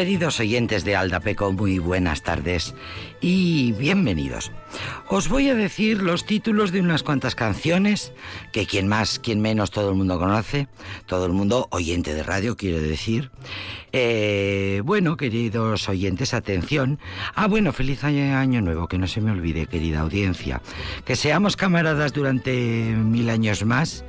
Queridos oyentes de Aldapeco, muy buenas tardes y bienvenidos. Os voy a decir los títulos de unas cuantas canciones que quien más, quien menos, todo el mundo conoce, todo el mundo oyente de radio, quiero decir. Eh, bueno, queridos oyentes, atención. Ah, bueno, feliz año, año nuevo, que no se me olvide, querida audiencia. Que seamos camaradas durante mil años más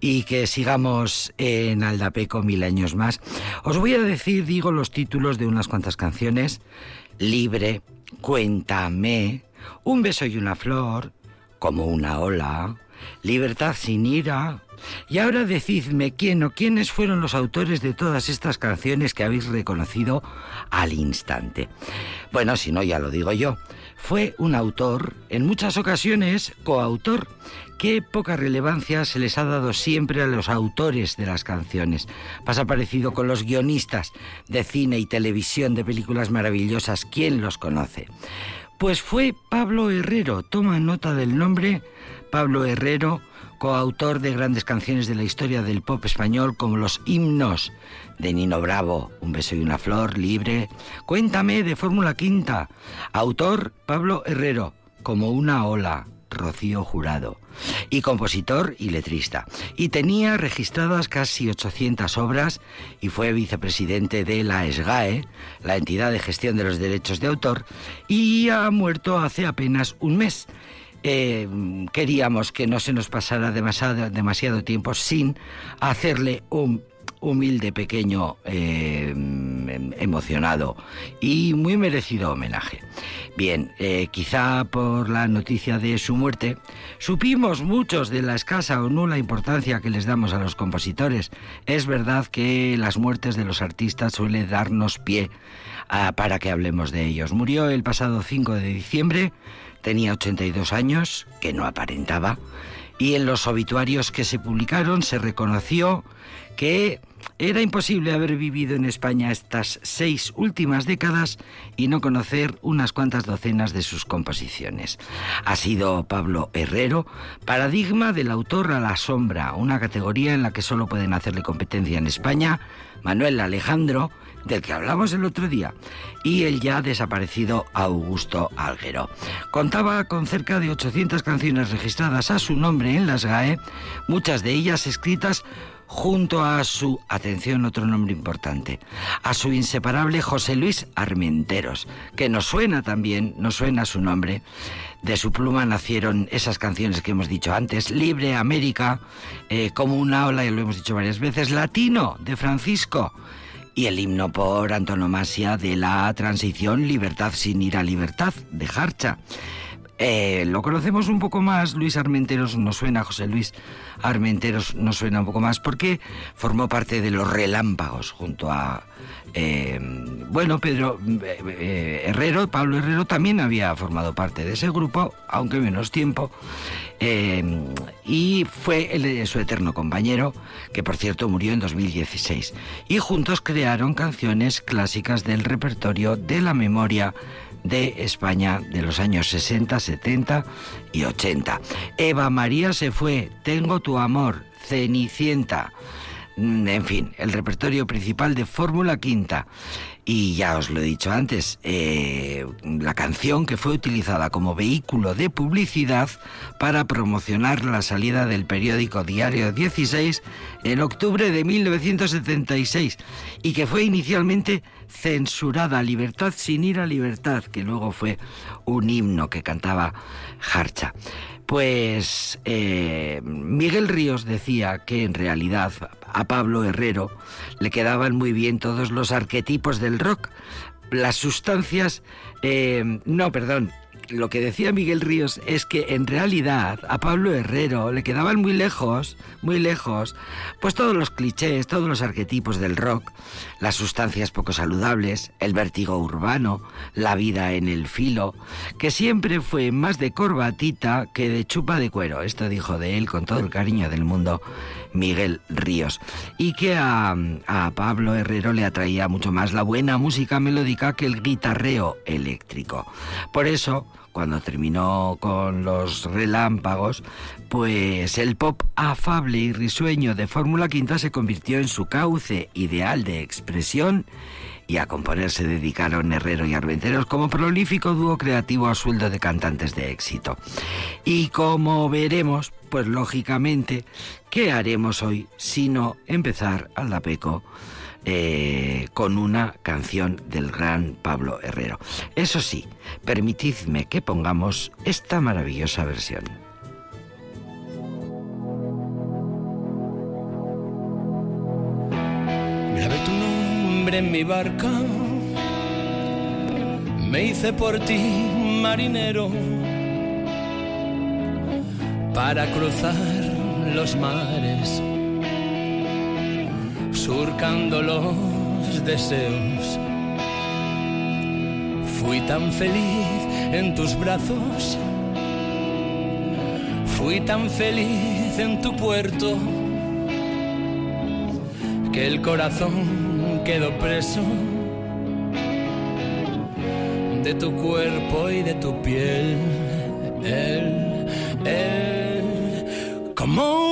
y que sigamos en Aldapeco mil años más. Os voy a decir, digo, los títulos de unas cuantas canciones. Libre, Cuéntame, Un beso y una flor, Como una ola, Libertad sin ira. Y ahora decidme quién o quiénes fueron los autores de todas estas canciones que habéis reconocido al instante. Bueno, si no, ya lo digo yo. Fue un autor, en muchas ocasiones coautor, qué poca relevancia se les ha dado siempre a los autores de las canciones. Pasa parecido con los guionistas de cine y televisión de películas maravillosas. ¿Quién los conoce? Pues fue Pablo Herrero. Toma nota del nombre. Pablo Herrero, coautor de grandes canciones de la historia del pop español como los himnos de Nino Bravo, Un beso y una flor, libre. Cuéntame de Fórmula Quinta. Autor Pablo Herrero, como una ola. Rocío Jurado, y compositor y letrista. Y tenía registradas casi 800 obras y fue vicepresidente de la SGAE, la entidad de gestión de los derechos de autor, y ha muerto hace apenas un mes. Eh, queríamos que no se nos pasara demasiado, demasiado tiempo sin hacerle un humilde, pequeño, eh, emocionado y muy merecido homenaje. Bien, eh, quizá por la noticia de su muerte, supimos muchos de la escasa o nula importancia que les damos a los compositores. Es verdad que las muertes de los artistas suele darnos pie para que hablemos de ellos. Murió el pasado 5 de diciembre, tenía 82 años, que no aparentaba, y en los obituarios que se publicaron se reconoció que era imposible haber vivido en España estas seis últimas décadas y no conocer unas cuantas docenas de sus composiciones. Ha sido Pablo Herrero, paradigma del autor a la sombra, una categoría en la que solo pueden hacerle competencia en España Manuel Alejandro, del que hablamos el otro día, y el ya desaparecido Augusto Alguero. Contaba con cerca de 800 canciones registradas a su nombre en las GAE, muchas de ellas escritas junto a su, atención, otro nombre importante, a su inseparable José Luis Armenteros, que nos suena también, nos suena su nombre. De su pluma nacieron esas canciones que hemos dicho antes, Libre América, eh, como una ola, y lo hemos dicho varias veces, Latino, de Francisco, y el himno por antonomasia de la transición Libertad sin ir a libertad, de Harcha. Eh, lo conocemos un poco más, Luis Armenteros nos suena, José Luis Armenteros nos suena un poco más, porque formó parte de los relámpagos junto a, eh, bueno, Pedro eh, Herrero, Pablo Herrero también había formado parte de ese grupo, aunque menos tiempo, y fue su eterno compañero, que por cierto murió en 2016, y juntos crearon canciones clásicas del repertorio de la memoria de España de los años 60, 70 y 80. Eva María se fue, Tengo tu amor, Cenicienta. Mm, en fin, el repertorio principal de Fórmula Quinta. Y ya os lo he dicho antes, eh, la canción que fue utilizada como vehículo de publicidad para promocionar la salida del periódico Diario 16 en octubre de 1976 y que fue inicialmente censurada, Libertad sin ir a libertad, que luego fue un himno que cantaba Harcha. Pues eh, Miguel Ríos decía que en realidad a Pablo Herrero le quedaban muy bien todos los arquetipos del rock, las sustancias, eh, no, perdón, lo que decía Miguel Ríos es que en realidad a Pablo Herrero le quedaban muy lejos, muy lejos, pues todos los clichés, todos los arquetipos del rock, las sustancias poco saludables, el vértigo urbano, la vida en el filo, que siempre fue más de corbatita que de chupa de cuero. Esto dijo de él con todo el cariño del mundo Miguel Ríos. Y que a, a Pablo Herrero le atraía mucho más la buena música melódica que el guitarreo eléctrico. Por eso, cuando terminó con los relámpagos, pues el pop afable y risueño de Fórmula Quinta se convirtió en su cauce ideal de expresión y a componer se dedicaron Herrero y Armenteros como prolífico dúo creativo a sueldo de cantantes de éxito. Y como veremos, pues lógicamente, ¿qué haremos hoy sino empezar al Dapeco? Eh, con una canción del gran Pablo Herrero. Eso sí, permitidme que pongamos esta maravillosa versión. Tu nombre en mi barca, me hice por ti marinero para cruzar los mares surcando los deseos. Fui tan feliz en tus brazos, fui tan feliz en tu puerto, que el corazón quedó preso de tu cuerpo y de tu piel. Él, él, como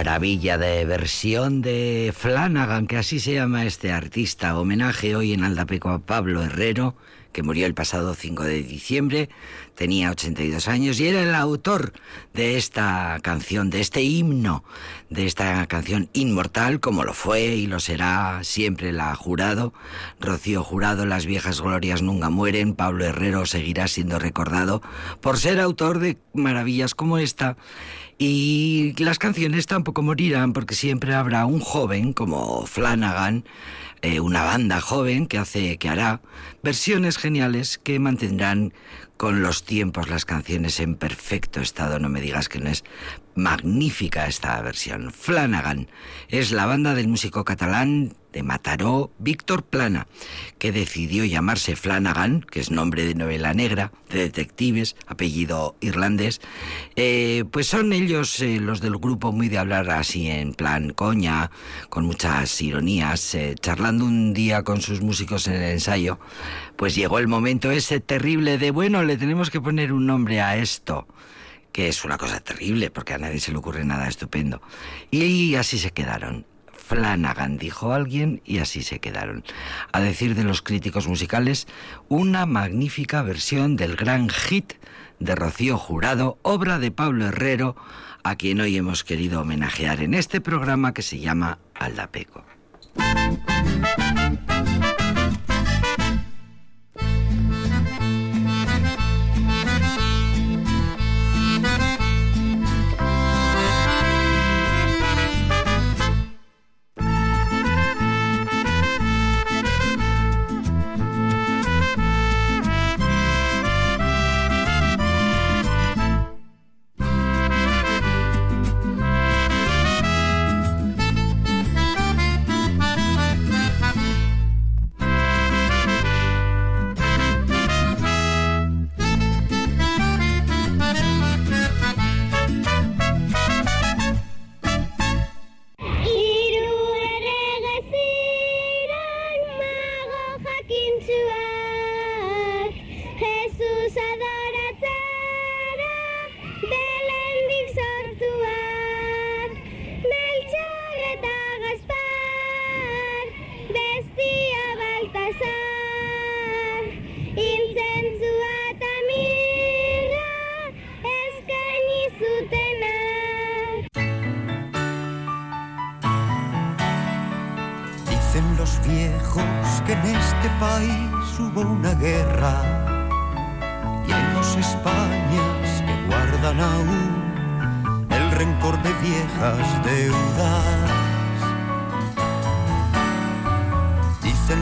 Maravilla de versión de Flanagan, que así se llama este artista. Homenaje hoy en Aldapeco a Pablo Herrero, que murió el pasado 5 de diciembre, tenía 82 años y era el autor de esta canción, de este himno, de esta canción inmortal, como lo fue y lo será siempre la Jurado. Rocío Jurado, Las viejas glorias nunca mueren. Pablo Herrero seguirá siendo recordado por ser autor de maravillas como esta Y las canciones tampoco morirán porque siempre habrá un joven como Flanagan, eh, una banda joven que hace, que hará versiones geniales que mantendrán con los tiempos las canciones en perfecto estado. No me digas que no es magnífica esta versión. Flanagan es la banda del músico catalán de Mataró, Víctor Plana, que decidió llamarse Flanagan, que es nombre de novela negra, de detectives, apellido irlandés. Eh, pues son ellos eh, los del grupo muy de hablar así en plan coña, con muchas ironías, eh, charlando un día con sus músicos en el ensayo. Pues llegó el momento ese terrible de, bueno, le tenemos que poner un nombre a esto que es una cosa terrible porque a nadie se le ocurre nada estupendo. Y así se quedaron. Flanagan, dijo alguien, y así se quedaron. A decir de los críticos musicales, una magnífica versión del gran hit de Rocío Jurado, obra de Pablo Herrero, a quien hoy hemos querido homenajear en este programa que se llama Aldapeco.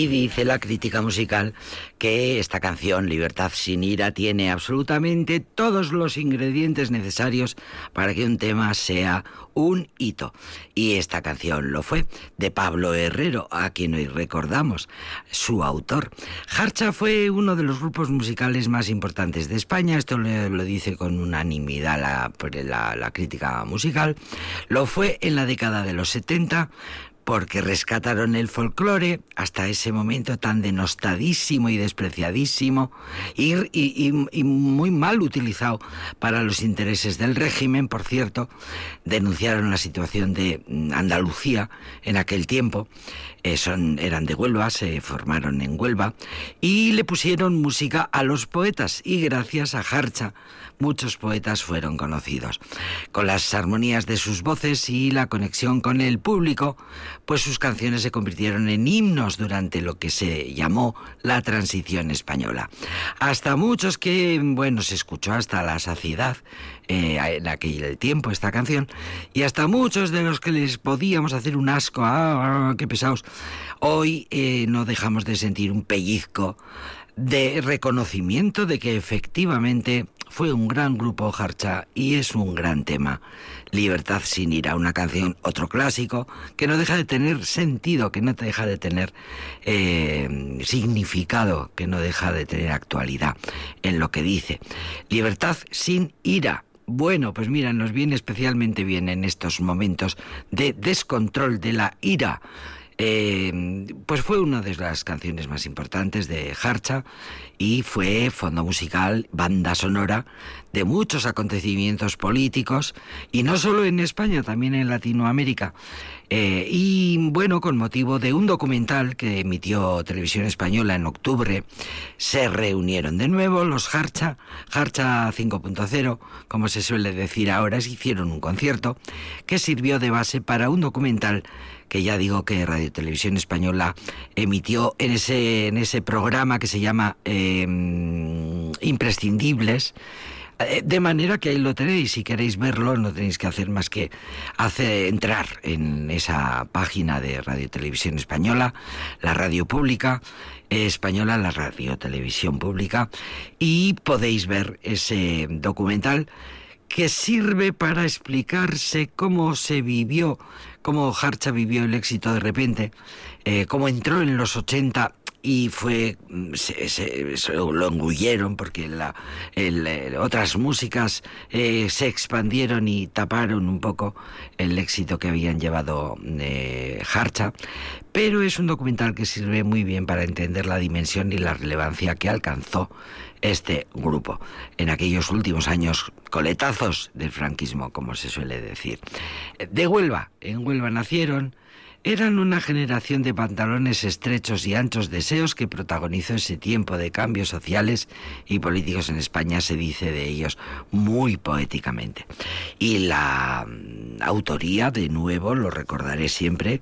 Y dice la crítica musical que esta canción, Libertad sin ira, tiene absolutamente todos los ingredientes necesarios para que un tema sea un hito. Y esta canción lo fue, de Pablo Herrero, a quien hoy recordamos, su autor. Harcha fue uno de los grupos musicales más importantes de España, esto lo, dice con unanimidad la, la, la crítica musical. Lo fue en la década de los 70, porque rescataron el folclore hasta ese momento tan denostadísimo y despreciadísimo y, y, muy mal utilizado para los intereses del régimen, por cierto, denunciaron la situación de Andalucía en aquel tiempo, eh, son, eran de Huelva, se formaron en Huelva y le pusieron música a los poetas y gracias a Harcha muchos poetas fueron conocidos. Con las armonías de sus voces y la conexión con el público, pues sus canciones se convirtieron en himnos durante lo que se llamó la transición española. Hasta muchos que, bueno, se escuchó hasta la saciedad eh, en aquel tiempo esta canción, y hasta muchos de los que les podíamos hacer un asco, ah, qué pesados, hoy eh, no dejamos de sentir un pellizco de reconocimiento de que efectivamente fue un gran grupo Harcha y es un gran tema. Libertad sin ira, una canción, otro clásico, que no deja de tener sentido, que no deja de tener eh, significado, que no deja de tener actualidad en lo que dice. Libertad sin ira, bueno, pues mira, nos viene especialmente bien en estos momentos de descontrol de la ira. Eh, pues fue una de las canciones más importantes de Harcha y fue fondo musical, banda sonora de muchos acontecimientos políticos y no solo en España, también en Latinoamérica. Eh, y bueno, con motivo de un documental que emitió Televisión Española en octubre, se reunieron de nuevo los Harcha, Harcha 5.0, como se suele decir ahora, se hicieron un concierto que sirvió de base para un documental que ya digo que Radio Televisión Española emitió en ese, en ese programa que se llama eh, Imprescindibles. De manera que ahí lo tenéis, si queréis verlo no tenéis que hacer más que hacer, entrar en esa página de Radio Televisión Española, la radio pública española, la Radio Televisión Pública, y podéis ver ese documental que sirve para explicarse cómo se vivió, cómo Harcha vivió el éxito de repente, eh, cómo entró en los 80 y fue se, se, se lo engulleron porque la, otras músicas eh, se expandieron y taparon un poco el éxito que habían llevado eh, Harcha. Pero es un documental que sirve muy bien para entender la dimensión y la relevancia que alcanzó este grupo. En aquellos últimos años coletazos del franquismo como se suele decir. De Huelva en Huelva nacieron eran una generación de pantalones estrechos y anchos deseos que protagonizó ese tiempo de cambios sociales y políticos en España, se dice de ellos muy poéticamente. Y la mm, autoría, de nuevo, lo recordaré siempre,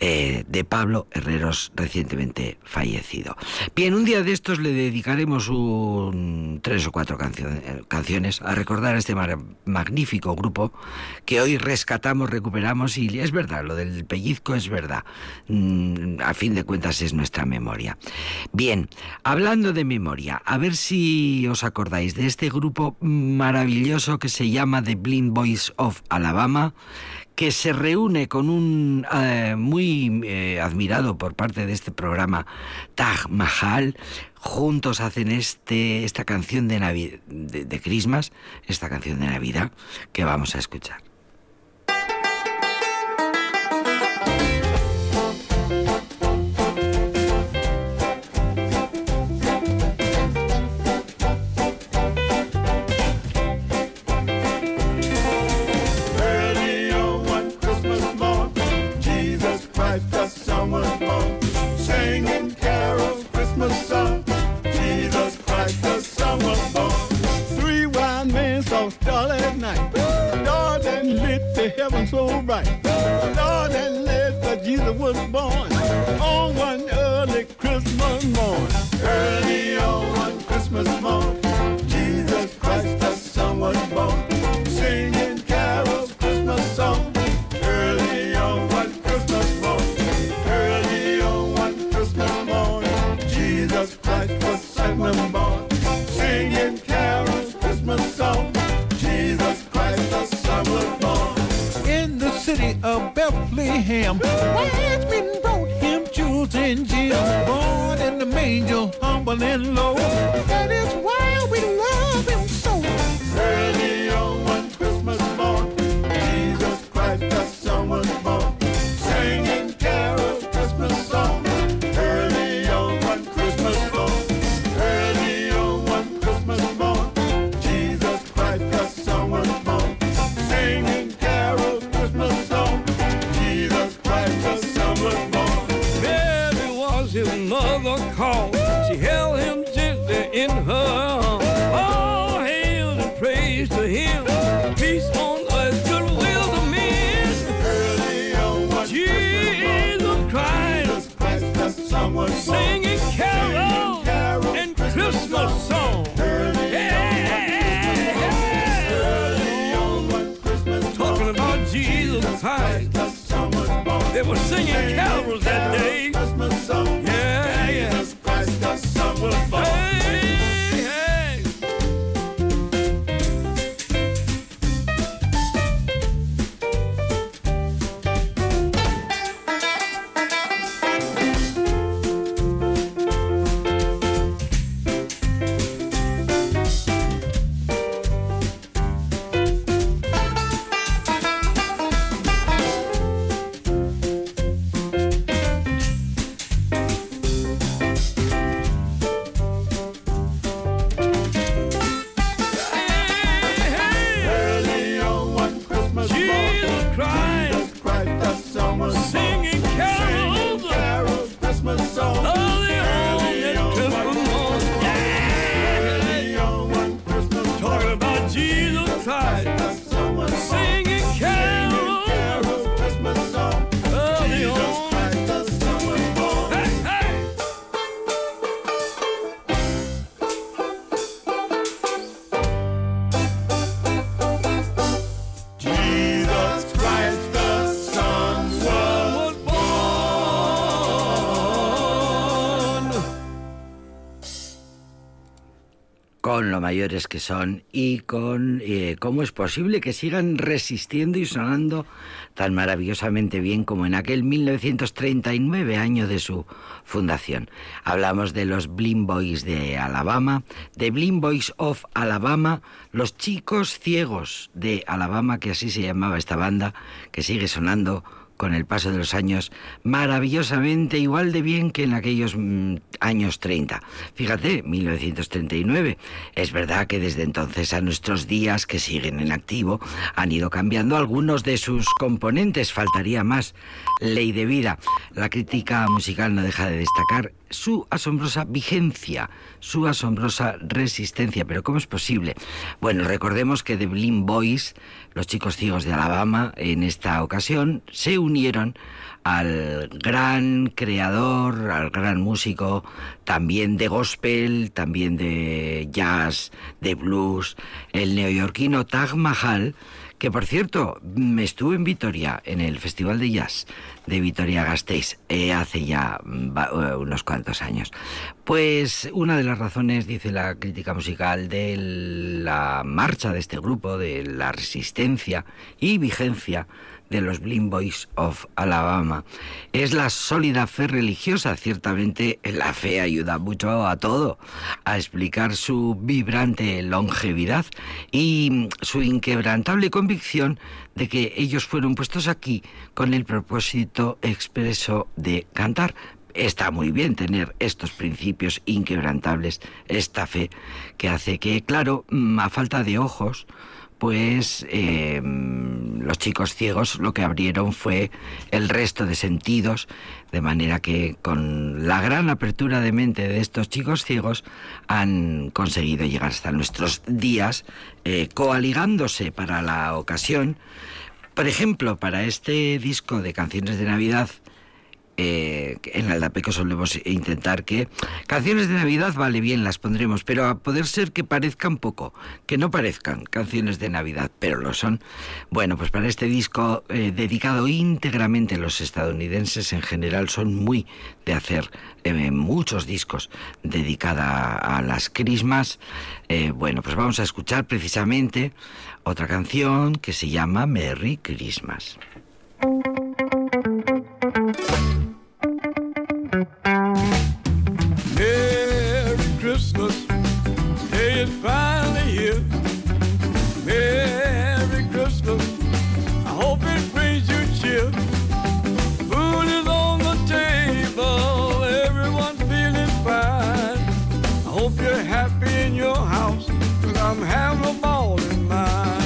eh, de Pablo Herreros, recientemente fallecido. Bien, un día de estos le dedicaremos un, tres o cuatro cancio canciones a recordar a este magnífico grupo que hoy rescatamos, recuperamos y es verdad, lo del pellizco es verdad. Mm, a fin de cuentas es nuestra memoria. Bien, hablando de memoria, a ver si os acordáis de este grupo maravilloso que se llama The Blind Boys of Alabama que se reúne con un eh, muy eh, admirado por parte de este programa Taj Mahal. Juntos hacen este, esta canción de, Navidad, de, de Christmas, esta canción de Navidad que vamos a escuchar. Heaven so bright. Lord, that lit that Jesus was born on one early Christmas morn. Early on one Christmas morn, Jesus Christ the Son was born. Singing carols, Christmas song. Early on one Christmas morn, early on one Christmas morn, Jesus Christ was second born. Of Bethlehem, wise men brought him jewels and gems. Born in the manger, humble and low. That is why we love him mayores que son y con eh, cómo es posible que sigan resistiendo y sonando tan maravillosamente bien como en aquel 1939 año de su fundación. Hablamos de los Blim Boys de Alabama, de Blim Boys of Alabama, los chicos ciegos de Alabama, que así se llamaba esta banda, que sigue sonando con el paso de los años maravillosamente igual de bien que en aquellos mm, años 30. Fíjate, 1939. Es verdad que desde entonces a nuestros días que siguen en activo han ido cambiando algunos de sus componentes, faltaría más. Ley de vida. La crítica musical no deja de destacar su asombrosa vigencia, su asombrosa resistencia. Pero ¿cómo es posible? Bueno, recordemos que The Blim Boys, los chicos ciegos de Alabama, en esta ocasión se unieron al gran creador, al gran músico, también de gospel, también de jazz, de blues, el neoyorquino Taj Mahal, que por cierto, me estuve en Vitoria, en el Festival de Jazz de Vitoria Gasteiz, eh, hace ya mm, eh, unos cuantos años. Pues una de las razones, dice la crítica musical, de la marcha de este grupo, de la resistencia y vigencia de los Blim Boys of Alabama. Es la sólida fe religiosa. Ciertamente la fe ayuda mucho a todo, a explicar su vibrante longevidad y su inquebrantable convicción de que ellos fueron puestos aquí con el propósito expreso de cantar. Está muy bien tener estos principios inquebrantables, esta fe que hace que, claro, mm, a falta de ojos, pues eh, los chicos ciegos lo que abrieron fue el resto de sentidos, de manera que con la gran apertura de mente de estos chicos ciegos han conseguido llegar hasta nuestros días, eh, coaligándose para la ocasión. Por ejemplo, para este disco de canciones de Navidad, eh, en Aldapeco solemos intentar que canciones de Navidad, vale bien, las pondremos, pero a poder ser que parezcan poco, que no parezcan canciones de Navidad, pero lo son. Bueno, pues para este disco eh, dedicado íntegramente a los estadounidenses en general, son muy de hacer eh, muchos discos dedicada a las crismas. bueno, pues vamos a escuchar precisamente otra canción que se llama Merry Christmas. Merry Christmas, finally here. Merry Christmas, I hope it brings you cheer. Food is on the table, feeling fine. I hope you're happy in your house, I'm having a ball in mine.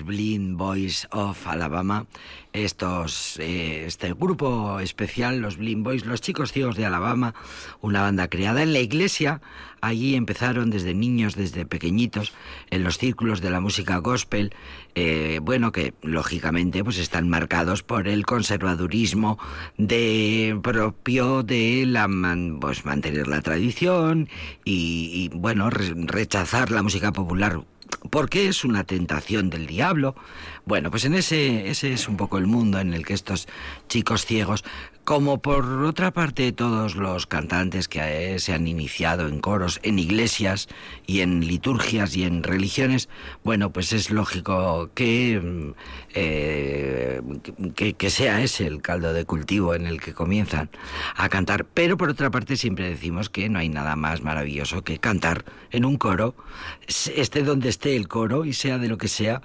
Los Blind Boys of Alabama, estos, eh, este grupo especial, los Blind Boys, los chicos ciegos de Alabama, una banda creada en la iglesia. Allí empezaron desde niños, desde pequeñitos, en los círculos de la música gospel, eh, bueno, que lógicamente pues están marcados por el conservadurismo de propio de la pues mantener la tradición y, y bueno rechazar la música popular porque es una tentación del diablo. Bueno, pues en ese, ese es un poco el mundo en el que estos chicos ciegos como por otra parte todos los cantantes que eh, se han iniciado en coros, en iglesias y en liturgias y en religiones, bueno, pues es lógico que, mm, eh, que, sea ese el caldo de cultivo en el que comienzan a cantar. Pero por otra parte siempre decimos que no hay nada más maravilloso que cantar en un coro, esté donde esté el coro y sea de lo que sea,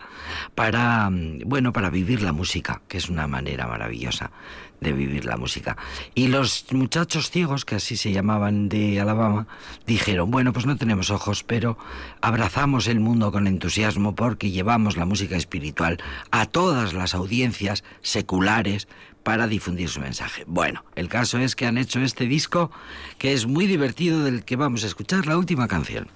para, mm, bueno, para vivir la música, que es una manera maravillosa de vivir la música. Y los muchachos ciegos, que así se llamaban de Alabama, dijeron, bueno, pues no tenemos ojos, pero abrazamos el mundo con entusiasmo porque llevamos la música espiritual a todas las audiencias seculares para difundir su mensaje. Bueno, el caso es que han hecho este disco que es muy divertido del que vamos a escuchar la última canción.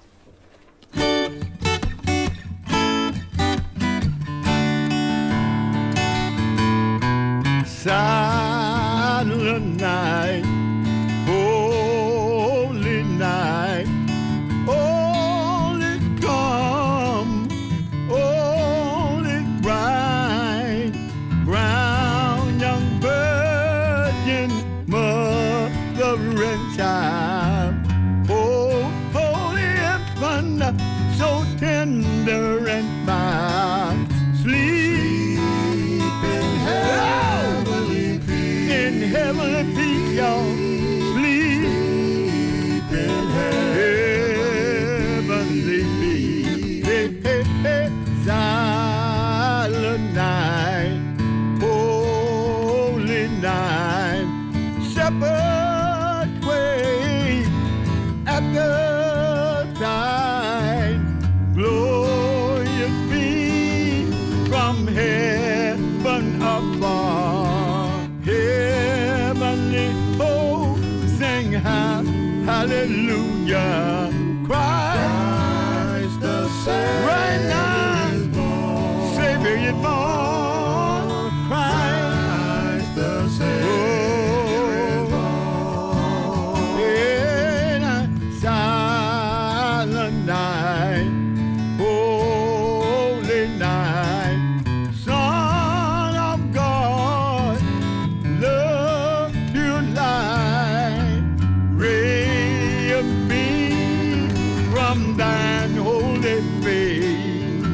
Face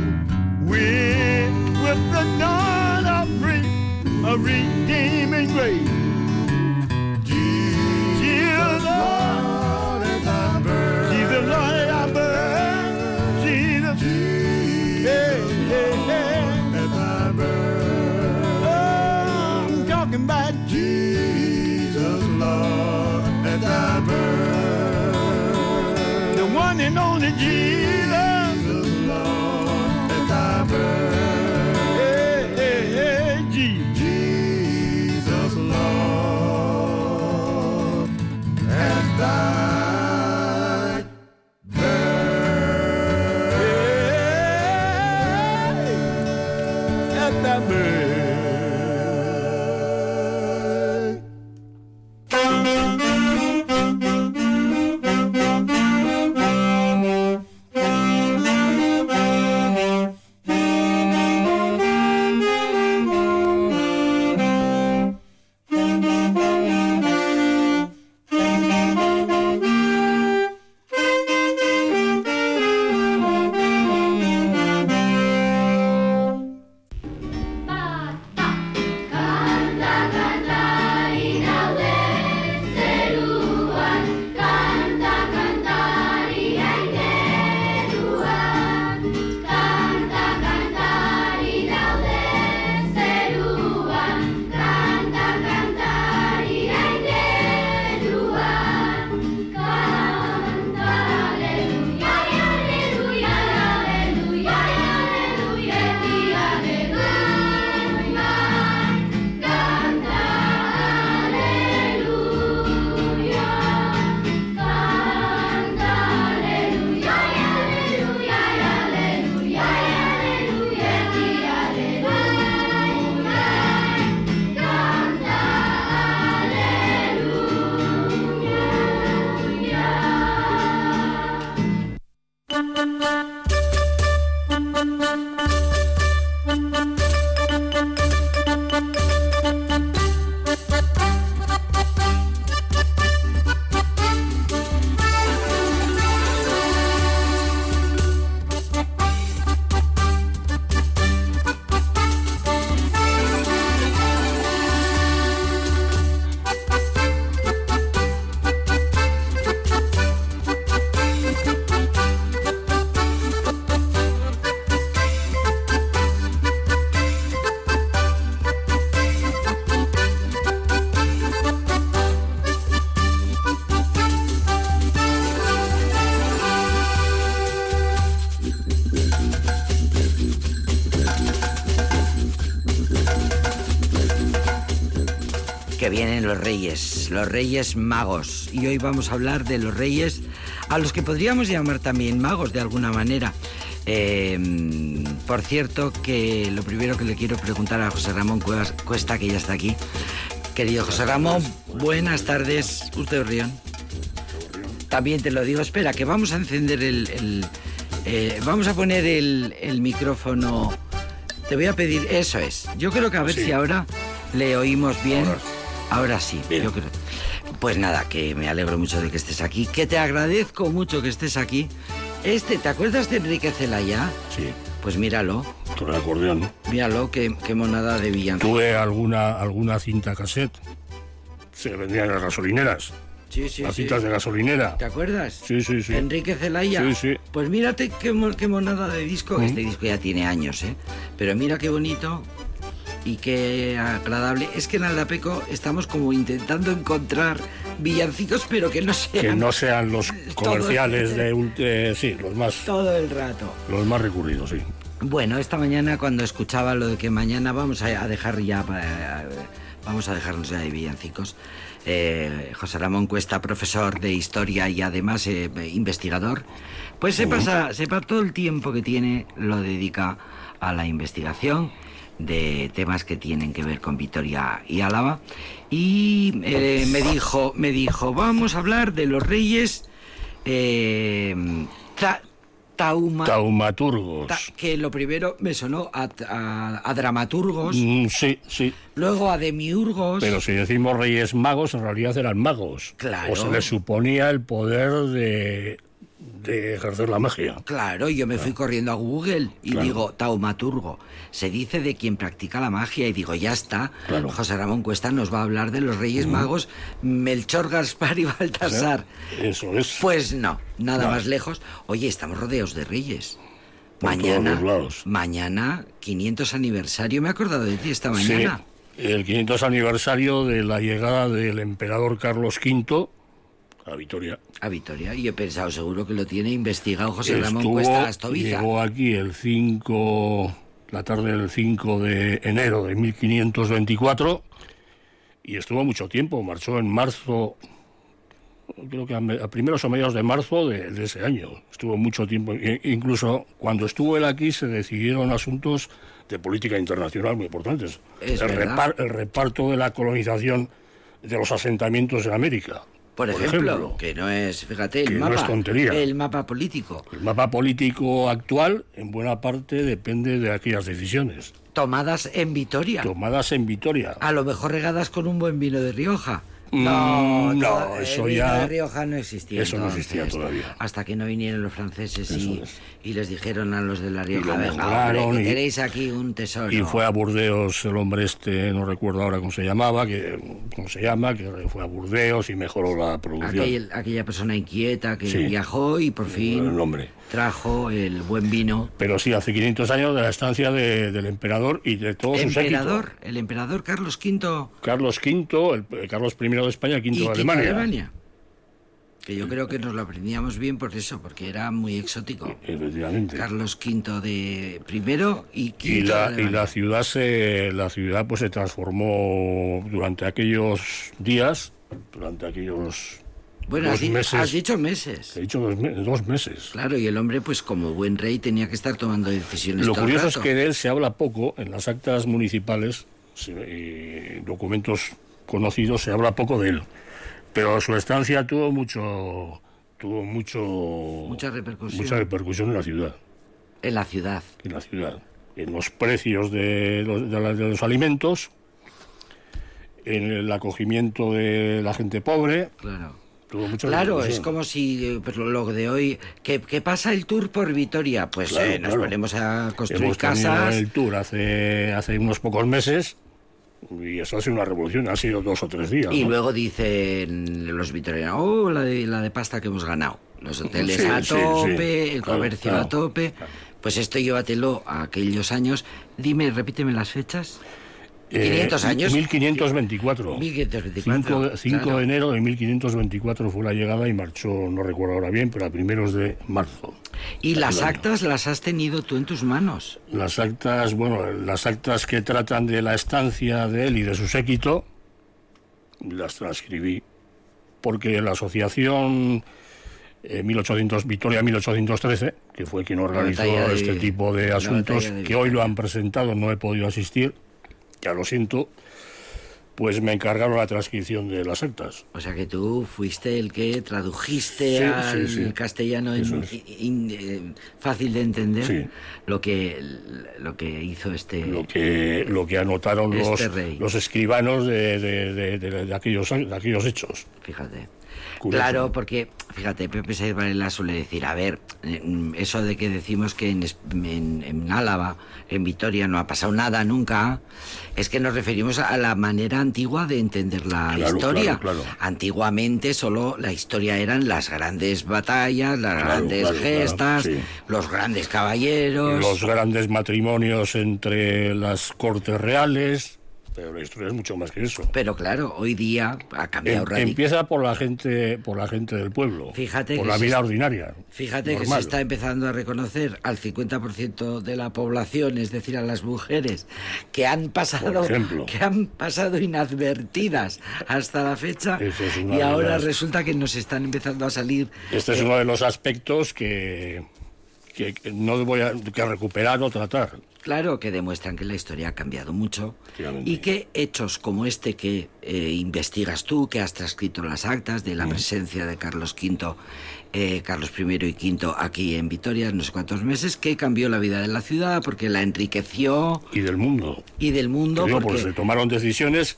with, with the dawn of re- a redeeming grace. Jesus, Lord, thy birth. Jesus, Lord, birth. Jesus, thy birth. Oh, I'm talking about Jesus, Lord, birth. The one and only Jesus, vienen los reyes, los reyes magos. Y hoy vamos a hablar de los reyes a los que podríamos llamar también magos de alguna manera. Eh, por cierto, que lo primero que le quiero preguntar a José Ramón Cuesta, que ya está aquí. Querido José Ramón, buenas tardes. Usted Rión. También te lo digo, espera, que vamos a encender el... el, eh, vamos a poner el, el micrófono. Te voy a pedir, eso es. Yo creo que a ver Sí. si ahora le oímos bien. Ahora. Ahora sí, Bien. yo creo. Pues nada, que me alegro mucho de que estés aquí, que te agradezco mucho que estés aquí. Este, ¿te acuerdas de Enrique Celaya? Sí, Pues míralo, con el acordeón. míralo, qué, qué monada de villancico. Tuve alguna, alguna cinta cassette. Se vendían en las gasolineras. Sí, sí, las sí. cintas de gasolinera. ¿Te acuerdas? Sí, sí, sí. Enrique Celaya. Sí, sí. Pues mírate qué, qué monada de disco. Este disco ya tiene años, ¿eh? Pero mira qué bonito y qué agradable. Es que en Aldapeco estamos como intentando encontrar villancicos, pero que no sean Que no sean los comerciales de, eh, sí, los más, todo el rato. los más recurridos, sí. Bueno, esta mañana cuando escuchaba lo de que mañana vamos a, dejar ya, eh, vamos a dejarnos ya de villancicos. eh, José Ramón Cuesta, profesor de historia y además eh, investigador, pues se pasa, sepa todo el tiempo que tiene lo dedica a la investigación de temas que tienen que ver con Vitoria y Álava y eh, me dijo, me dijo, vamos a hablar de los reyes eh, ta- tauma- Taumaturgos. Ta- que lo primero me sonó a, a- a dramaturgos, Mm, sí, sí. luego a demiurgos. Pero si decimos reyes magos, en realidad eran magos. Claro. O se les suponía el poder de, de ejercer la magia. Claro, yo me fui corriendo a Google y Claro. digo, taumaturgo. Se dice de quien practica la magia y digo, ya está. Claro. José Ramón Cuesta nos va a hablar de los Reyes Magos, Melchor, Gaspar y Baltasar. Eso es. Pues no, nada No. más lejos. Oye, estamos rodeados de reyes. Por mañana, mañana, 500 aniversario. Me he acordado de ti esta mañana. Sí, el 500 aniversario de la llegada del emperador Carlos V a Vitoria. A Vitoria. Y he pensado, seguro que lo tiene investigado José Ramón Cuesta Astoviza. llegó aquí el 5, la tarde del 5 de enero de 1524 y estuvo mucho tiempo. Marchó en marzo, creo que a, me- a primeros o mediados de marzo de, de ese año. Estuvo mucho tiempo. E- incluso cuando estuvo él aquí se decidieron asuntos de política internacional muy importantes. El reparto de la colonización de los asentamientos en América. Por ejemplo, que no es, fíjate, el no mapa. es tontería. El mapa político. El mapa político actual, en buena parte, depende de aquellas decisiones Tomadas en Vitoria. tomadas en Vitoria. A lo mejor regadas con un buen vino de Rioja. Mm, No, no, toda- eso ya- de Rioja no existía. eso no existía todavía. Hasta que no vinieron los franceses y, Eso es. y les dijeron a los de la Rioja, venga, mejoraron hombre, que y- tenéis aquí un tesoro. Y fue a Burdeos el hombre este, no recuerdo ahora cómo se llamaba, que cómo se llama, que fue a Burdeos y mejoró la producción. Aquel- aquella persona inquieta que Sí. viajó y por fin El nombre. Trajo el buen vino. Pero sí, hace 500 años de la estancia de- del emperador y de todo su séquito. Emperador, el emperador Carlos V Carlos V, el, el Carlos I de España, V y de Alemania. de Alemania. Que yo creo que nos lo aprendíamos bien por eso, porque era muy exótico. Efectivamente. Carlos V de primero y Quinto y de la, y Alemania. la ciudad se la ciudad pues se transformó durante aquellos días durante aquellos Bueno, has, meses has dicho meses. he dicho dos, me- dos meses Claro, y el hombre, pues como buen rey, tenía que estar tomando decisiones lo todo el curioso es que de él se habla poco en las actas municipales y documentos conocidos se habla poco de él pero su estancia tuvo mucho tuvo mucho Mucha repercusión. mucha repercusión en la ciudad En la ciudad. en la ciudad, en los precios de los, de la- de los alimentos, en el acogimiento de la gente pobre. Claro. Tuvo Claro, es como si eh, lo- de hoy, que pasa el tour por Vitoria, pues Claro, eh, nos claro. ponemos a construir Hemos casas. el tour hace, hace unos pocos meses y eso ha sido una revolución, ha sido dos o tres días. Y ¿no? luego dicen los vitorianos, oh, la de, la de pasta que hemos ganado. Los hoteles Sí, a tope, sí. el Claro, comercio claro. a tope. Pues esto llévatelo a aquellos años. Dime, repíteme las fechas. Eh, 500 años. 1524. 1524, 5 de, 5 claro. de enero de 1524 fue la llegada y marchó, no recuerdo ahora bien, pero a primeros de marzo. Y las año. actas las has tenido tú en tus manos. Las actas, bueno, las actas que tratan de la estancia de él y de su séquito, las transcribí, porque la asociación eh, 1800, Victoria 1813, que fue quien organizó de- este tipo de asuntos, de que hoy lo han presentado, no he podido asistir, ya lo siento, pues me encargaron la transcripción de las actas. O sea que tú fuiste el que tradujiste Sí, al sí, sí. castellano en- in- eh, fácil de entender lo que lo que hizo este Lo que, lo que anotaron Este los, rey. los escribanos de, de- de- de- de aquellos, de aquellos hechos. Fíjate. Curioso. Claro, porque, fíjate, Pepe Saiz Varela suele decir, a ver, mm, eso de que decimos que en, en- en Álava, en Vitoria, no ha pasado nada nunca, es que nos referimos a la manera antigua de entender la Claro, historia. claro, claro. Antiguamente solo la historia eran las grandes batallas, las grandes gestas, sí. los grandes caballeros. Los grandes matrimonios entre las cortes reales, pero la historia es mucho más que eso. Pero claro, hoy día ha cambiado Em- radicalmente. empieza por la gente, por la gente del pueblo, Fíjate por que la se vida es- ordinaria. Fíjate que se está empezando a reconocer al 50% de la población, es decir, a las mujeres, que han pasado, que han pasado inadvertidas hasta la fecha es y ahora las- resulta que nos están empezando a salir. Este es eh, uno de los aspectos que, que, que no voy a que recuperar o tratar. Claro, que demuestran que la historia ha cambiado mucho y que hechos como este que eh, investigas tú, que has transcrito las actas de la presencia de Carlos V, eh, Carlos I y V aquí en Vitoria, no sé cuántos meses, que cambió la vida de la ciudad porque la enriqueció Y del mundo. y del mundo. Digo, porque, pues se tomaron decisiones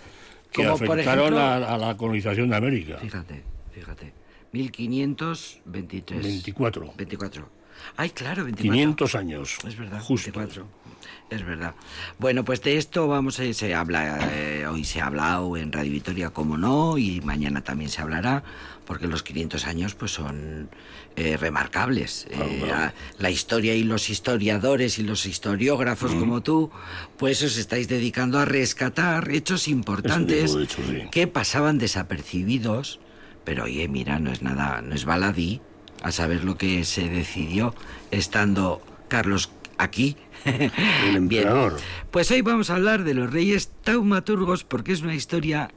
que Como, por afectaron ejemplo- a, a la colonización de América. Fíjate, fíjate. 1523. 24. 24. Ay, claro, 24. 500 años. Es verdad, Justo. 24. Es verdad. Bueno, pues de esto vamos a se habla eh, hoy se ha hablado en Radio Vitoria como no y mañana también se hablará porque los 500 años pues son eh, remarcables. Eh, claro. la historia y los historiadores y los historiógrafos como tú pues os estáis dedicando a rescatar hechos importantes sí. que pasaban desapercibidos, pero oye, mira, no es nada, no es baladí a saber lo que se decidió estando Carlos aquí. El Bien. emperador. Pues hoy vamos a hablar de los reyes taumaturgos porque es una historia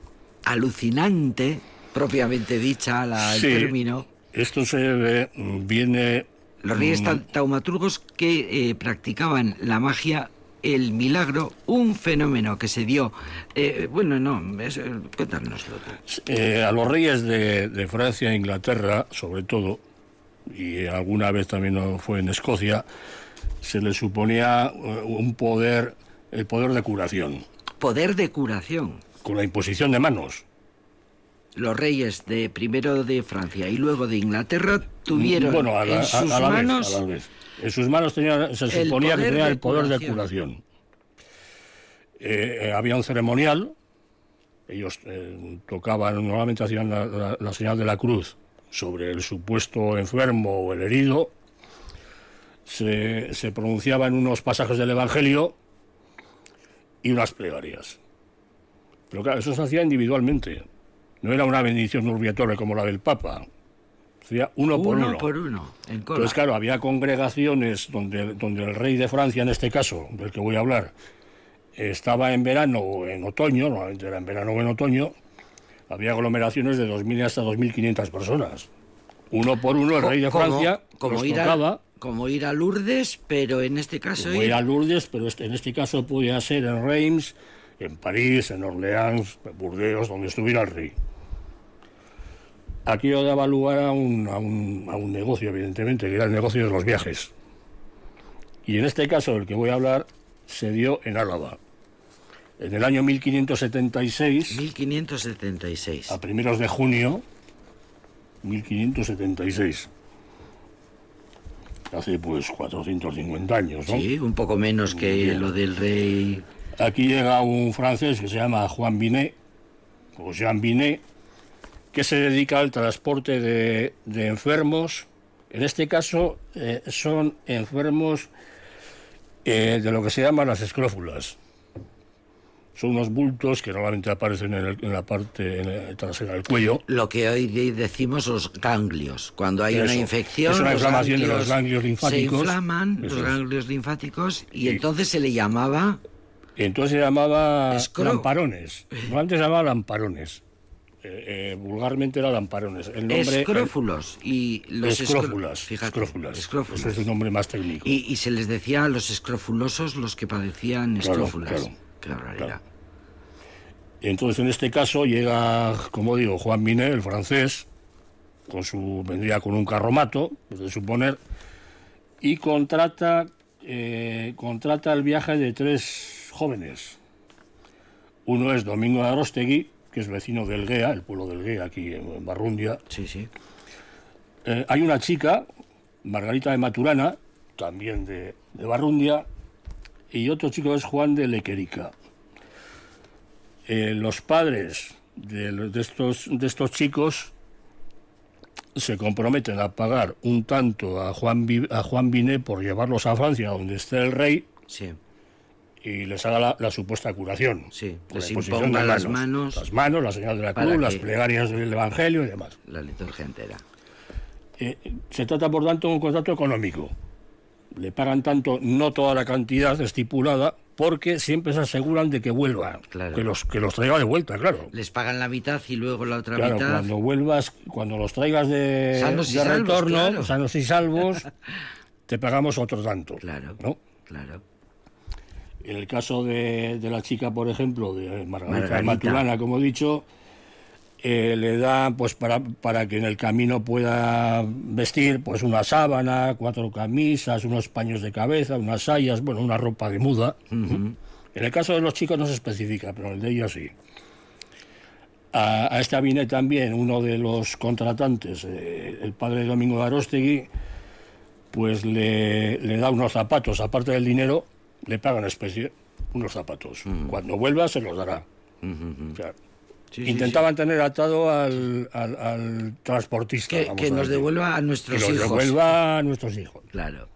alucinante, propiamente dicha la, el Sí, término. Esto se debe- viene. Los reyes mm, ta- taumaturgos que eh, practicaban la magia, el milagro, un fenómeno que se dio. eh, bueno, no, es- eh, cuéntanoslo eh, a los reyes de, de Francia e Inglaterra, sobre todo, y alguna vez también fue en Escocia, se les suponía eh, un poder, el poder de curación, Poder de curación. con la imposición de manos. Los reyes de primero de Francia y luego de Inglaterra tuvieron bueno, la, en sus a vez, manos a la vez. En sus manos tenía, se suponía que tenía el poder de curación. curación. Eh, eh, había un ceremonial, ellos eh, tocaban, normalmente hacían la, la- la señal de la cruz sobre el supuesto enfermo o el herido, se, se pronunciaban unos pasajes del Evangelio y unas plegarias. Pero claro, eso se hacía individualmente, no era una bendición urbiatoria como la del Papa, se hacía uno por uno uno. por uno, en. Entonces, claro, había congregaciones donde, donde el rey de Francia, en este caso, del que voy a hablar, estaba en verano o en otoño, normalmente era en verano o en otoño, había aglomeraciones de 2.000 hasta 2.500 personas. Uno por uno, el rey de como- Francia como los ir a, tocaba, como ir a Lourdes, pero en este caso como ir- a Lourdes, pero este- en este caso podía ser en Reims, en París, en Orleans, en Burdeos, donde estuviera el rey. Aquello daba lugar a un, a, un, a un negocio, evidentemente, que era el negocio de los viajes. Y en este caso, del que voy a hablar, se dio en Álava. En el año 1576, 1576. a primeros de junio, 1576. Hace pues 450 años, ¿no? Sí, un poco menos que Bien. lo del rey. Aquí llega un francés que se llama Juan Binet, o Jean Binet, que se dedica al transporte de, de enfermos. En este caso eh, son enfermos eh, de lo que se llaman las escrófulas. Son unos bultos que normalmente aparecen en, el- en la parte en trasera del cuello. Lo que hoy de- decimos los ganglios. Cuando hay una infección, es una los inflamación de los ganglios se linfáticos. inflaman los Eso ganglios linfáticos y entonces se le llamaba entonces se llamaba Escro- lamparones. No, antes se llamaba lamparones. Eh, eh, vulgarmente era lamparones. El nombre, escrófulos y los escrófulas. fíjate, escrófulas. escrófulas. Ese es un nombre más técnico. Y, y se les decía a los escrófulosos los que padecían Claro, escrófulas. claro, Qué barbaridad. claro. Entonces, en este caso, llega, como digo, Juan Minet, el francés, con su, vendría con un carromato, es de suponer, y contrata, eh, contrata el viaje de tres jóvenes. Uno es Domingo de Arostegui, que es vecino del Guea, el pueblo del Guea, aquí en, en Barrundia. Sí, sí. Eh, hay una chica, Margarita de Maturana, también de, de Barrundia, y otro chico es Juan de Lequerica. Eh, los padres de, de estos, de estos chicos se comprometen a pagar un tanto a Juan, a Juan Binet por llevarlos a Francia, donde esté el rey, Sí, y les haga la, la supuesta curación. Sí, les imponga de las manos Las manos, la señal de la cruz, las plegarias del Evangelio y demás. la liturgia entera. Eh, se trata, por tanto, de un contrato económico. Le pagan tanto, no toda la cantidad estipulada, porque siempre se aseguran de que vuelva, Claro. que, los, que los traiga de vuelta, claro. Les pagan la mitad y luego la otra Claro, mitad. cuando vuelvas, cuando los traigas de, Sanos de salvos, retorno, claro. sanos y salvos, te pagamos otro tanto. Claro. ¿no? Claro. En el caso de, de la chica, por ejemplo, de Margarita, Margarita. Maturana, como he dicho, eh, le da pues para, para que en el camino pueda vestir pues una sábana, cuatro camisas, unos paños de cabeza, unas sayas, bueno, una ropa de muda. En el caso de los chicos no se especifica, pero en el de ella sí. A, a esta viene también uno de los contratantes, eh, el padre Domingo de Arostegui, pues le, le da unos zapatos, aparte del dinero, le paga en especie unos zapatos. Cuando vuelva se los dará. O sea, Sí, sí, intentaban tener atado al, al- al transportista. Que, que nos devuelva a Que nuestros los hijos. devuelva a nuestros hijos. Claro.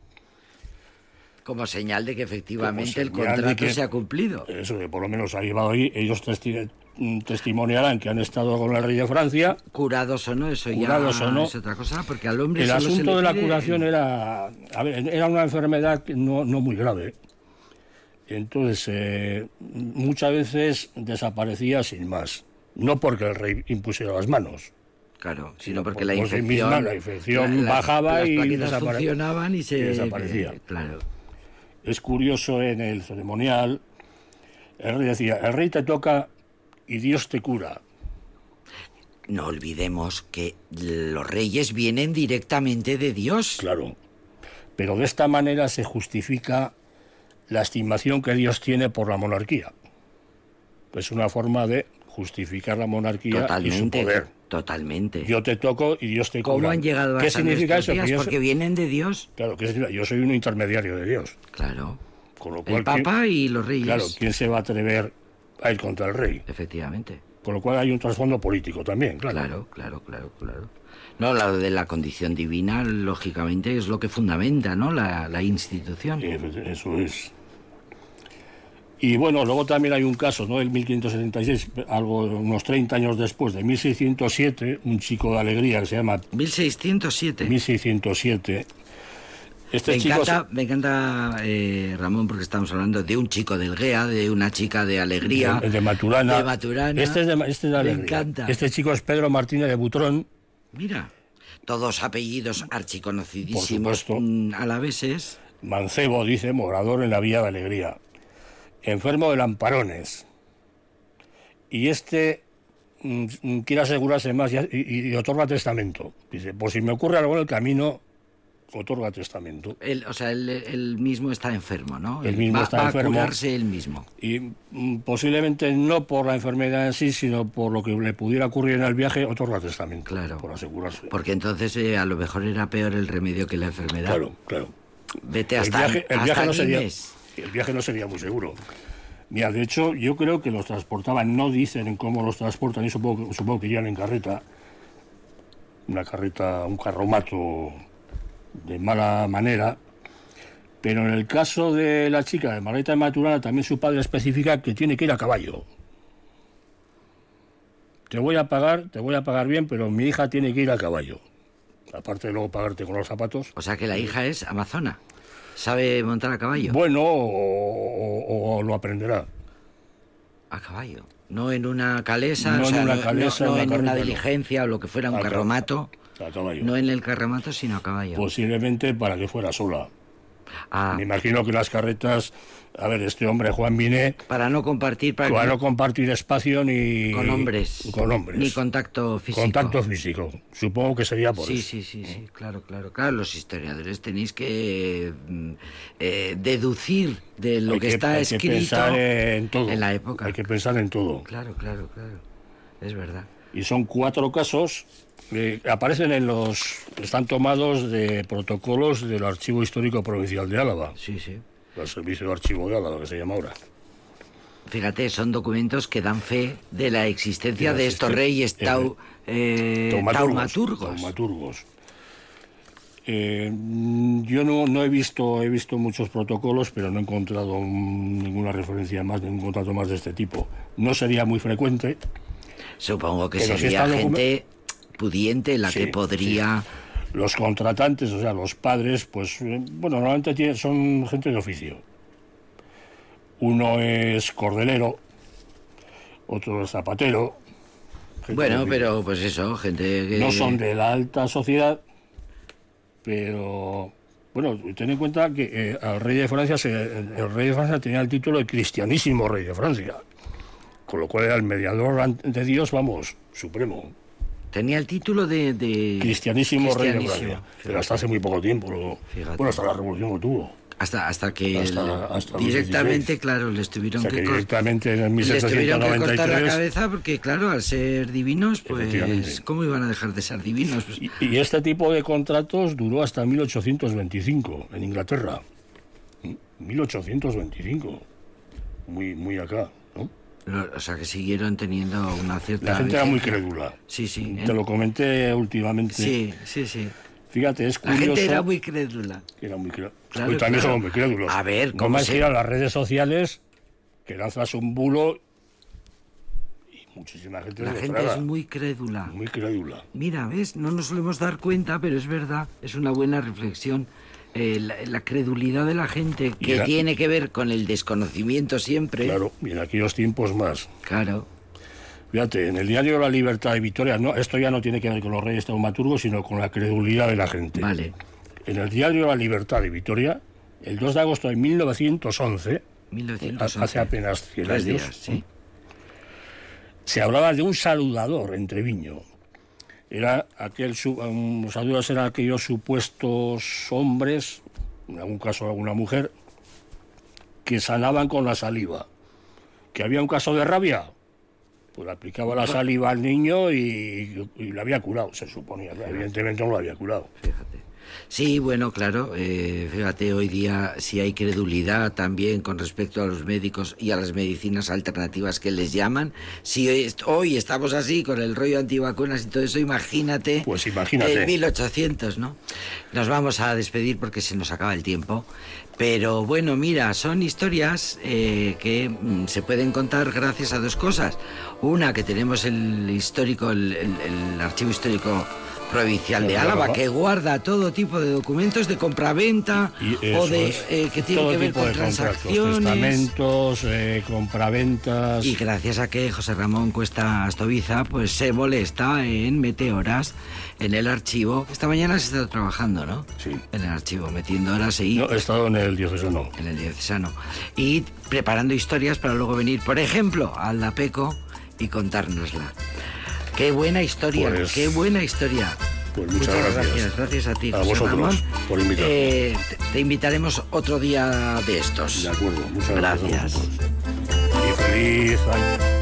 Como señal de que efectivamente el contrato que- se ha cumplido. Eso que por lo menos ha llevado ahí. Ellos testi- mm, testimoniarán que han estado con el rey de Francia. Curados o no, eso Curados ya o no. es otra cosa, porque al hombre El solo se asunto le de la curación era, a ver, era una enfermedad que no, no muy grave. Entonces, eh, muchas veces desaparecía sin más. No porque el rey impusiera las manos. Claro, sino porque por- la por sí infección, misma, la infección bajaba las y desapare- funcionaban y se y desaparecía. eh, claro. Es curioso en el ceremonial, el rey decía, el rey te toca y Dios te cura. No olvidemos que los reyes vienen directamente de Dios. Claro. Pero de esta manera se justifica la estimación que Dios tiene por la monarquía. Es una forma de justificar la monarquía y su Totalmente. poder. Totalmente. Yo te toco y Dios te cura. ¿Cómo han llegado ¿Qué hasta significa eso? Días? Porque soy- vienen de Dios. Claro, ¿qué significa? Yo soy un intermediario de Dios. Claro. Con lo cual, El Papa ¿quién- y los reyes. Claro, ¿quién se va a atrever a ir contra el rey? Efectivamente. Con lo cual hay un trasfondo político también, claro. Claro, claro, claro, claro. No, lo de la condición divina, lógicamente, es lo que fundamenta, ¿no? La, la institución. Sí, Eso es. Y bueno, luego también hay un caso, ¿no? El 1576, algo unos 30 años después, de 1607, un chico de alegría que se llama 1607. 1607. Este me chico encanta, me encanta eh, Ramón, porque estamos hablando de un chico del GEA, de una chica de alegría. de, de Maturana. De Maturana. Este es de, este es de Me alegría. encanta. Este chico es Pedro Martínez de Butrón. Mira, todos apellidos archiconocidísimos Por supuesto. mm, alaveses. Mancebo, dice, morador en la Villa de Alegría. Enfermo de lamparones. Y este mm, quiere asegurarse más y, y- y otorga testamento. Dice, por si me ocurre algo en el camino, otorga testamento. Él, o sea, él, él mismo está enfermo, ¿no? Él Él mismo va, está va enfermo. a curarse él mismo. Y mm, posiblemente no por la enfermedad en sí, sino por lo que le pudiera ocurrir en el viaje, otorga testamento. Claro. Por asegurarse. Porque entonces eh, a lo mejor era peor el remedio que la enfermedad. Claro, claro. Vete El hasta, viaje, el hasta viaje no sería. El viaje no sería muy seguro. Mira, de hecho, yo creo que los transportaban, no dicen en cómo los transportan, y supongo, supongo que iban en carreta, una carreta, un carromato de mala manera, pero en el caso de la chica de Margarita de Maturana, también su padre especifica que tiene que ir a caballo. Te voy a pagar, te voy a pagar bien, pero mi hija tiene que ir a caballo. Aparte de luego pagarte con los zapatos. O sea que la hija es amazona. ¿Sabe montar a caballo? Bueno, o, o- o lo aprenderá. A caballo. No en una calesa, No o en una no- calesa, no, no una en carreta, una no. diligencia o lo que fuera un A ca- carromato. A caballo. No en el carromato, sino a caballo. Posiblemente para que fuera sola. Ah, Me imagino que las carretas, a ver, este hombre Juan Binet, para no compartir, para para que- no compartir espacio ni con hombres. con hombres, Ni contacto físico. contacto físico. Supongo que sería por Sí, eso. sí, sí, sí, claro, claro, claro. Los historiadores tenéis que mm, eh, deducir de lo Hay que, está hay escrito que pensar en todo. en la época. Hay que pensar en todo. Claro, claro, claro. Es verdad. Y son cuatro casos que aparecen en los están tomados de protocolos del Archivo Histórico Provincial de Álava, Sí, sí. El Servicio de Archivo de Álava, que se llama ahora. Fíjate, son documentos que dan fe de la existencia De la de estos reyes tau- eh, taumaturgos. taumaturgos. Eh, yo no, no he visto he visto muchos protocolos, pero no he encontrado ninguna referencia más, ningún contrato más de este tipo. No sería muy frecuente, Supongo que si sería gente pudiente la Sí, que podría... Los contratantes, o sea, los padres, pues, eh, bueno, normalmente son gente de oficio. Uno es cordelero, otro es zapatero. de Bueno, pero pues eso, gente que... No son de la alta sociedad, pero, bueno, ten en cuenta que eh, al rey de Francia, se- el rey de Francia tenía el título de cristianísimo rey de Francia. Con lo cual era el mediador ante Dios, vamos, supremo. Tenía el título de... de- Cristianísimo, rey de Francia. Pero hasta hace muy poco tiempo. bueno, hasta la revolución lo tuvo. Hasta, hasta que Hasta- el- hasta directamente, 16. claro, les tuvieron O sea, que, que directamente en les tuvieron que cortar la 1793... cabeza porque, claro, al ser divinos, pues. ¿cómo iban a dejar de ser divinos? Pues, Y, y este tipo de contratos duró hasta 1825 en Inglaterra. 1825. Muy, muy acá, o sea, que siguieron teniendo una cierta... La gente era muy crédula. Sí, sí. ¿eh? Te lo comenté últimamente. Sí, sí, sí. Fíjate, es La curioso. gente era muy crédula. era muy cré- Claro, Hoy también claro. somos muy crédulos. A ver, no ¿cómo más se- que ir a las redes sociales que lanzas un bulo y muchísima gente La gente es muy crédula. muy crédula. Mira, ¿ves? No nos solemos dar cuenta, pero es verdad, es una buena reflexión. Eh, la, la credulidad de la gente que la- tiene que ver con el desconocimiento siempre. Claro, y en aquellos tiempos más. Claro. Fíjate, en el diario La Libertad de Vitoria, no, esto ya no tiene que ver con los reyes taumaturgos, sino con la credulidad de la gente. Vale. En el diario La Libertad de Vitoria, el 2 de agosto de 1911, 1911. hace apenas 100 Tres años, días, sí. se hablaba de un saludador en Treviño. Era aquel, um, los saludadores eran aquellos supuestos hombres, en algún caso alguna mujer, que sanaban con la saliva. Que había un caso de rabia, pues aplicaba la saliva al niño y, y había curado, se suponía. Evidentemente no lo había curado. Fíjate. Sí, bueno, claro, eh, fíjate, hoy día si hay credulidad también con respecto a los médicos y a las medicinas alternativas que les llaman. Si hoy, hoy estamos así con el rollo antivacunas y todo eso, imagínate. Pues imagínate. En 1800, ¿no? Nos vamos a despedir porque se nos acaba el tiempo. Pero bueno, mira, son historias eh, que mm, se pueden contar gracias a dos cosas. Una, que tenemos el histórico, el, el- el archivo histórico provincial de Álava, que guarda todo tipo de documentos de compraventa o de eh, que tienen que ver con transacciones. testamentos, eh, compraventas. Y gracias a que José Ramón Cuesta Astoviza pues se molesta en mete horas en el archivo. Esta mañana se está trabajando, ¿no? Sí. En el archivo, metiendo horas y No, he estado en el diocesano. en el diocesano. Y preparando historias para luego venir, por ejemplo, al Dapeco y contárnosla. Qué buena historia, Pues- qué buena historia. Pues muchas gracias. gracias. a ti, A José vosotros Ramón. por. Eh, te, te invitaremos otro día de estos. De acuerdo, muchas gracias. Gracias. Y feliz año.